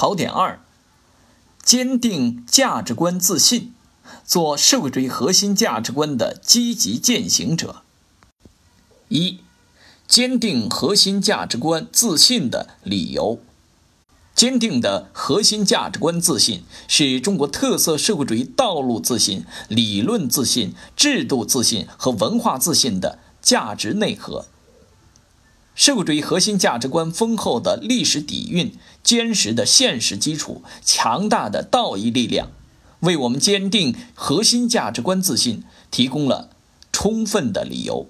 考点二：坚定价值观自信，做社会主义核心价值观的积极践行者。一、坚定核心价值观自信的理由。坚定的核心价值观自信是中国特色社会主义道路自信、理论自信、制度自信和文化自信的价值内核。社会主义核心价值观丰厚的历史底蕴、坚实的现实基础、强大的道义力量，为我们坚定核心价值观自信提供了充分的理由。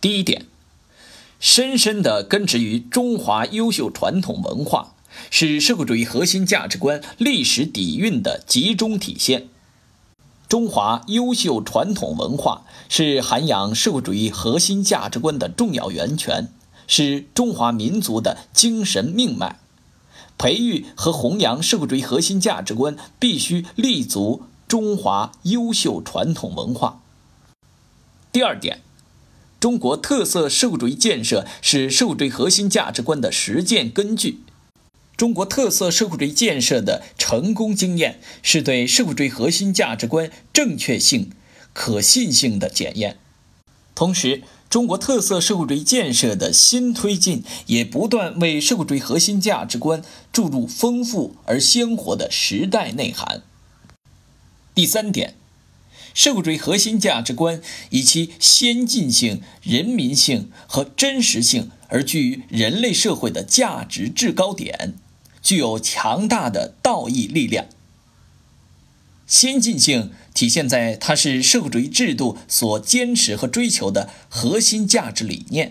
第一点，深深地根植于中华优秀传统文化。是社会主义核心价值观历史底蕴的集中体现。中华优秀传统文化是涵养社会主义核心价值观的重要源泉，是中华民族的精神命脉。培育和弘扬社会主义核心价值观，必须立足中华优秀传统文化。第二点，中国特色社会主义建设是社会主义核心价值观的实践根据。中国特色社会主义建设的成功经验，是对社会主义核心价值观正确性、可信性的检验。同时，中国特色社会主义建设的新推进，也不断为社会主义核心价值观注入丰富而鲜活的时代内涵。第三点，社会主义核心价值观以其先进性、人民性和真实性，而居于人类社会的价值制高点。具有强大的道义力量。先进性体现在它是社会主义制度所坚持和追求的核心价值理念；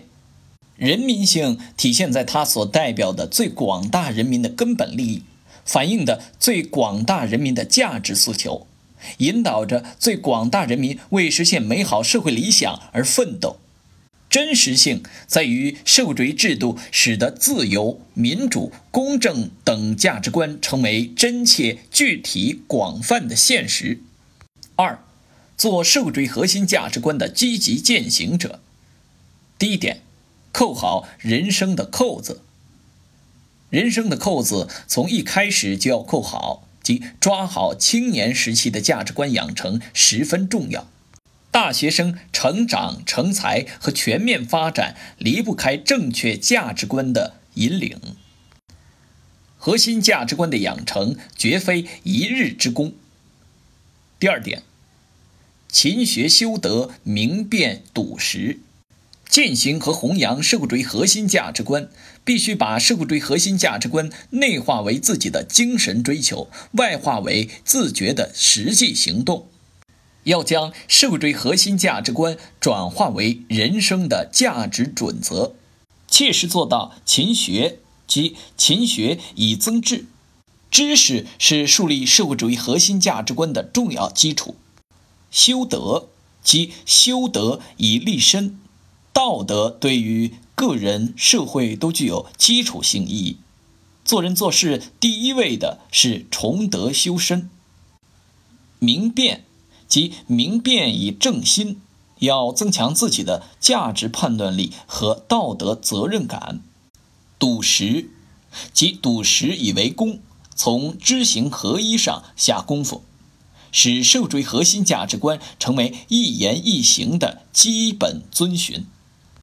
人民性体现在它所代表的最广大人民的根本利益，反映的最广大人民的价值诉求，引导着最广大人民为实现美好社会理想而奋斗。真实性在于社会主义制度使得自由、民主、公正等价值观成为真切、具体、广泛的现实。二，做社会主义核心价值观的积极践行者。第一点，扣好人生的扣子。人生的扣子从一开始就要扣好，即抓好青年时期的价值观养成十分重要。大学生成长、成才和全面发展离不开正确价值观的引领。核心价值观的养成绝非一日之功。第二点，勤学修德，明辨笃实，践行和弘扬社会主义核心价值观，必须把社会主义核心价值观内化为自己的精神追求，外化为自觉的实际行动。要将社会主义核心价值观转化为人生的价值准则，切实做到勤学，即勤学以增智。知识是树立社会主义核心价值观的重要基础。修德，即修德以立身。道德对于个人、社会都具有基础性意义。做人做事，第一位的是崇德修身。明辨。即明辨以正心，要增强自己的价值判断力和道德责任感；笃实，即笃实以为功，从知行合一上下功夫，使社会主义核心价值观成为一言一行的基本遵循。